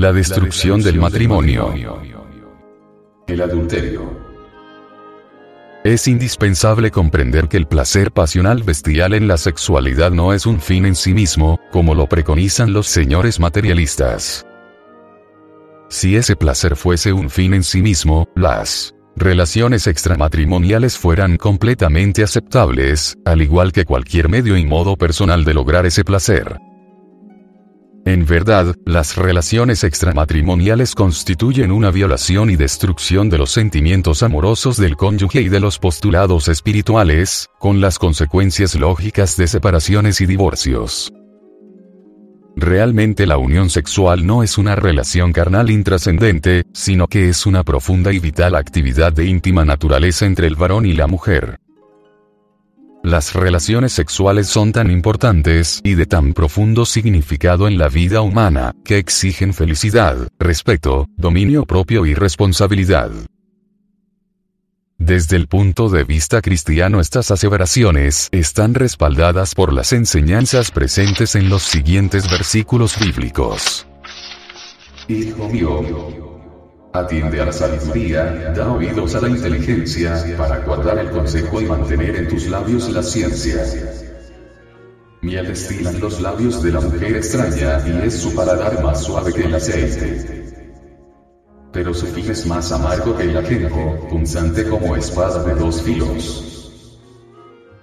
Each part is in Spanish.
La destrucción del matrimonio. El adulterio. Es indispensable comprender que el placer pasional bestial en la sexualidad no es un fin en sí mismo, como lo preconizan los señores materialistas. Si ese placer fuese un fin en sí mismo, las relaciones extramatrimoniales fueran completamente aceptables, al igual que cualquier medio y modo personal de lograr ese placer. En verdad, las relaciones extramatrimoniales constituyen una violación y destrucción de los sentimientos amorosos del cónyuge y de los postulados espirituales, con las consecuencias lógicas de separaciones y divorcios. Realmente la unión sexual no es una relación carnal intrascendente, sino que es una profunda y vital actividad de íntima naturaleza entre el varón y la mujer. Las relaciones sexuales son tan importantes y de tan profundo significado en la vida humana, que exigen felicidad, respeto, dominio propio y responsabilidad. Desde el punto de vista cristiano estas aseveraciones están respaldadas por las enseñanzas presentes en los siguientes versículos bíblicos. Hijo mío, atiende a la sabiduría, da oídos a la inteligencia, para guardar el consejo y mantener en tus labios la ciencia. Miel destilan los labios de la mujer extraña y es su paladar más suave que el aceite pero su fin es más amargo que el ajenjo, punzante como espada de dos filos.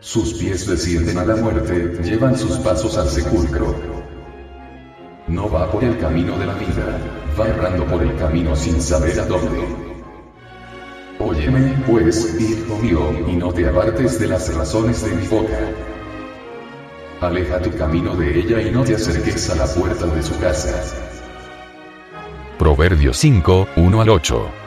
Sus pies descienden a la muerte, llevan sus pasos al sepulcro. No va por el camino de la vida, va errando por el camino sin saber a dónde. Óyeme, pues, hijo mío, y no te apartes de las razones de mi boca. Aleja tu camino de ella y no te acerques a la puerta de su casa Proverbios 5, 1 al 8.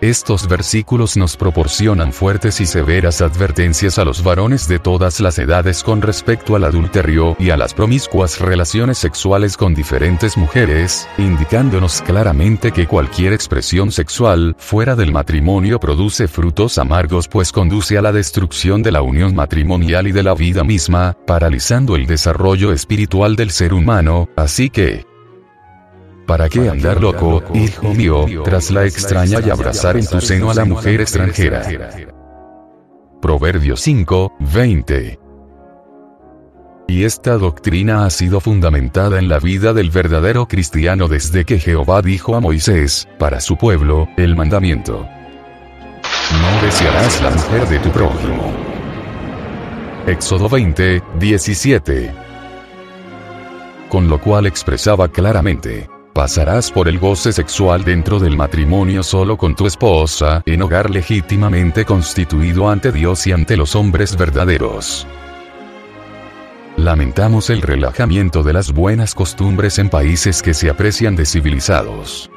Estos versículos nos proporcionan fuertes y severas advertencias a los varones de todas las edades con respecto al adulterio y a las promiscuas relaciones sexuales con diferentes mujeres, indicándonos claramente que cualquier expresión sexual fuera del matrimonio produce frutos amargos pues conduce a la destrucción de la unión matrimonial y de la vida misma, paralizando el desarrollo espiritual del ser humano, así que, ¿Para qué andar loco, hijo mío, tras la extraña y abrazar en tu seno a la mujer extranjera? Proverbios 5, 20. Y esta doctrina ha sido fundamentada en la vida del verdadero cristiano desde que Jehová dijo a Moisés, para su pueblo, el mandamiento. No desearás la mujer de tu prójimo. Éxodo 20, 17. Con lo cual expresaba claramente, pasarás por el goce sexual dentro del matrimonio solo con tu esposa, en hogar legítimamente constituido ante Dios y ante los hombres verdaderos. Lamentamos el relajamiento de las buenas costumbres en países que se aprecian de civilizados.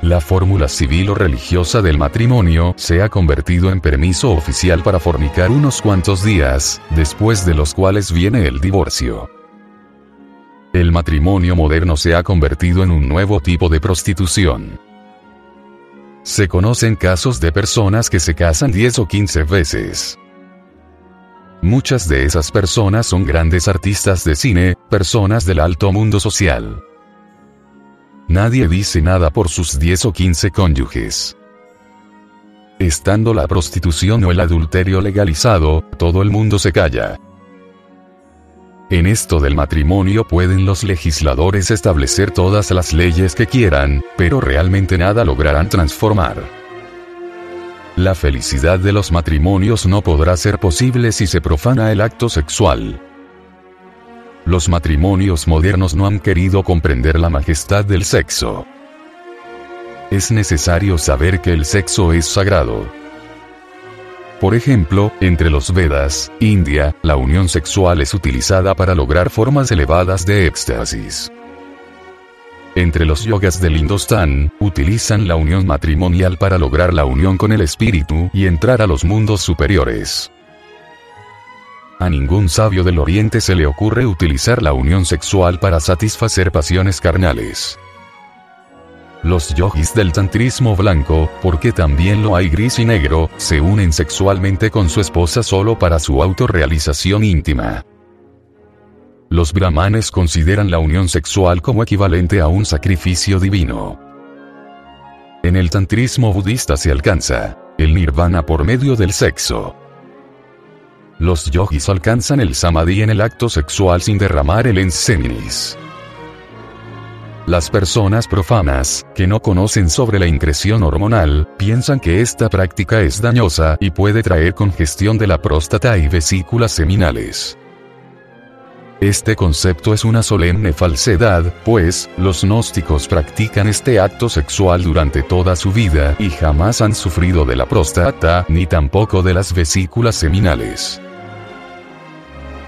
La fórmula civil o religiosa del matrimonio se ha convertido en permiso oficial para fornicar unos cuantos días, después de los cuales viene el divorcio. El matrimonio moderno se ha convertido en un nuevo tipo de prostitución. Se conocen casos de personas que se casan 10 o 15 veces. Muchas de esas personas son grandes artistas de cine, personas del alto mundo social. Nadie dice nada por sus 10 o 15 cónyuges. Estando la prostitución o el adulterio legalizado, todo el mundo se calla. En esto del matrimonio pueden los legisladores establecer todas las leyes que quieran, pero realmente nada lograrán transformar. La felicidad de los matrimonios no podrá ser posible si se profana el acto sexual. Los matrimonios modernos no han querido comprender la majestad del sexo. Es necesario saber que el sexo es sagrado. Por ejemplo, entre los Vedas, India, la unión sexual es utilizada para lograr formas elevadas de éxtasis. Entre los yogas del Indostán, utilizan la unión matrimonial para lograr la unión con el espíritu y entrar a los mundos superiores. A ningún sabio del Oriente se le ocurre utilizar la unión sexual para satisfacer pasiones carnales. Los yogis del tantrismo blanco, porque también lo hay gris y negro, se unen sexualmente con su esposa solo para su autorrealización íntima. Los brahmanes consideran la unión sexual como equivalente a un sacrificio divino. En el tantrismo budista se alcanza el nirvana por medio del sexo. Los yogis alcanzan el samadhi en el acto sexual sin derramar el enseminis. Las personas profanas, que no conocen sobre la increción hormonal, piensan que esta práctica es dañosa y puede traer congestión de la próstata y vesículas seminales. Este concepto es una solemne falsedad, pues, los gnósticos practican este acto sexual durante toda su vida y jamás han sufrido de la próstata, ni tampoco de las vesículas seminales.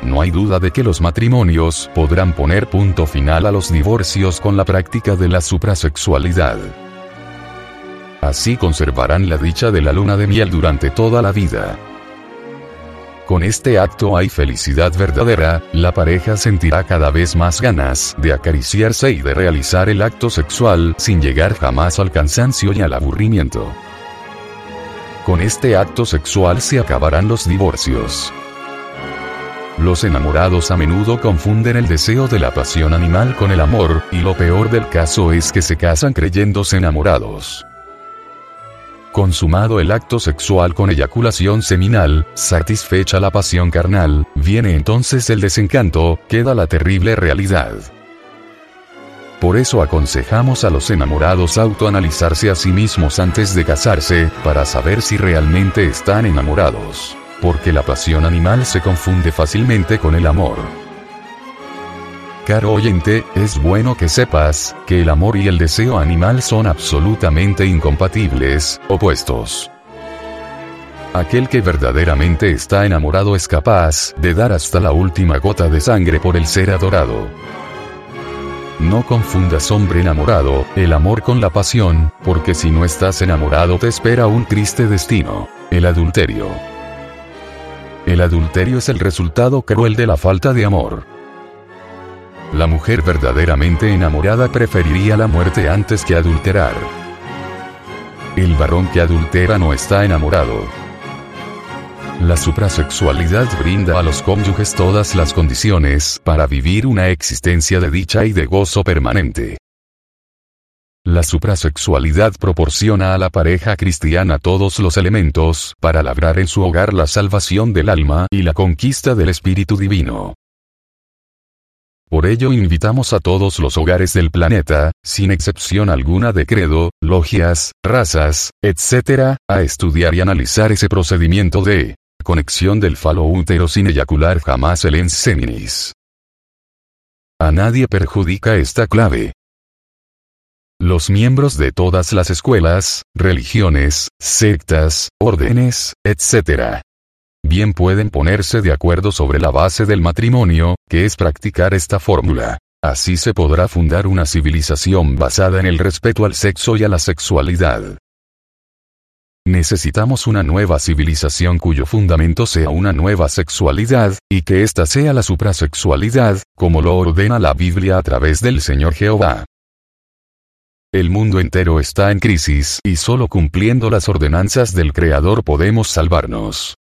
No hay duda de que los matrimonios podrán poner punto final a los divorcios con la práctica de la suprasexualidad. Así conservarán la dicha de la luna de miel durante toda la vida. Con este acto hay felicidad verdadera, la pareja sentirá cada vez más ganas de acariciarse y de realizar el acto sexual sin llegar jamás al cansancio y al aburrimiento. Con este acto sexual se acabarán los divorcios. Los enamorados a menudo confunden el deseo de la pasión animal con el amor, y lo peor del caso es que se casan creyéndose enamorados. Consumado el acto sexual con eyaculación seminal, satisfecha la pasión carnal, viene entonces el desencanto, queda la terrible realidad. Por eso aconsejamos a los enamorados autoanalizarse a sí mismos antes de casarse, para saber si realmente están enamorados porque la pasión animal se confunde fácilmente con el amor. Caro oyente, es bueno que sepas, que el amor y el deseo animal son absolutamente incompatibles, opuestos. Aquel que verdaderamente está enamorado es capaz de dar hasta la última gota de sangre por el ser adorado. No confundas hombre enamorado, el amor con la pasión, porque si no estás enamorado te espera un triste destino, el adulterio. El adulterio es el resultado cruel de la falta de amor. La mujer verdaderamente enamorada preferiría la muerte antes que adulterar. El varón que adultera no está enamorado. La suprasexualidad brinda a los cónyuges todas las condiciones para vivir una existencia de dicha y de gozo permanente. La suprasexualidad proporciona a la pareja cristiana todos los elementos para labrar en su hogar la salvación del alma y la conquista del Espíritu Divino. Por ello invitamos a todos los hogares del planeta, sin excepción alguna de credo, logias, razas, etc., a estudiar y analizar ese procedimiento de conexión del falo útero sin eyacular jamás el enseminis. A nadie perjudica esta clave, los miembros de todas las escuelas, religiones, sectas, órdenes, etc. Bien pueden ponerse de acuerdo sobre la base del matrimonio, que es practicar esta fórmula. Así se podrá fundar una civilización basada en el respeto al sexo y a la sexualidad. Necesitamos una nueva civilización cuyo fundamento sea una nueva sexualidad, y que ésta sea la suprasexualidad, como lo ordena la Biblia a través del Señor Jehová. El mundo entero está en crisis y solo cumpliendo las ordenanzas del Creador podemos salvarnos.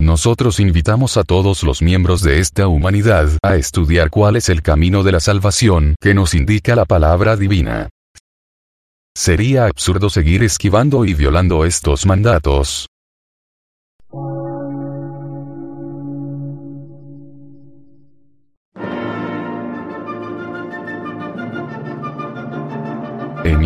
Nosotros invitamos a todos los miembros de esta humanidad a estudiar cuál es el camino de la salvación que nos indica la palabra divina. Sería absurdo seguir esquivando y violando estos mandatos,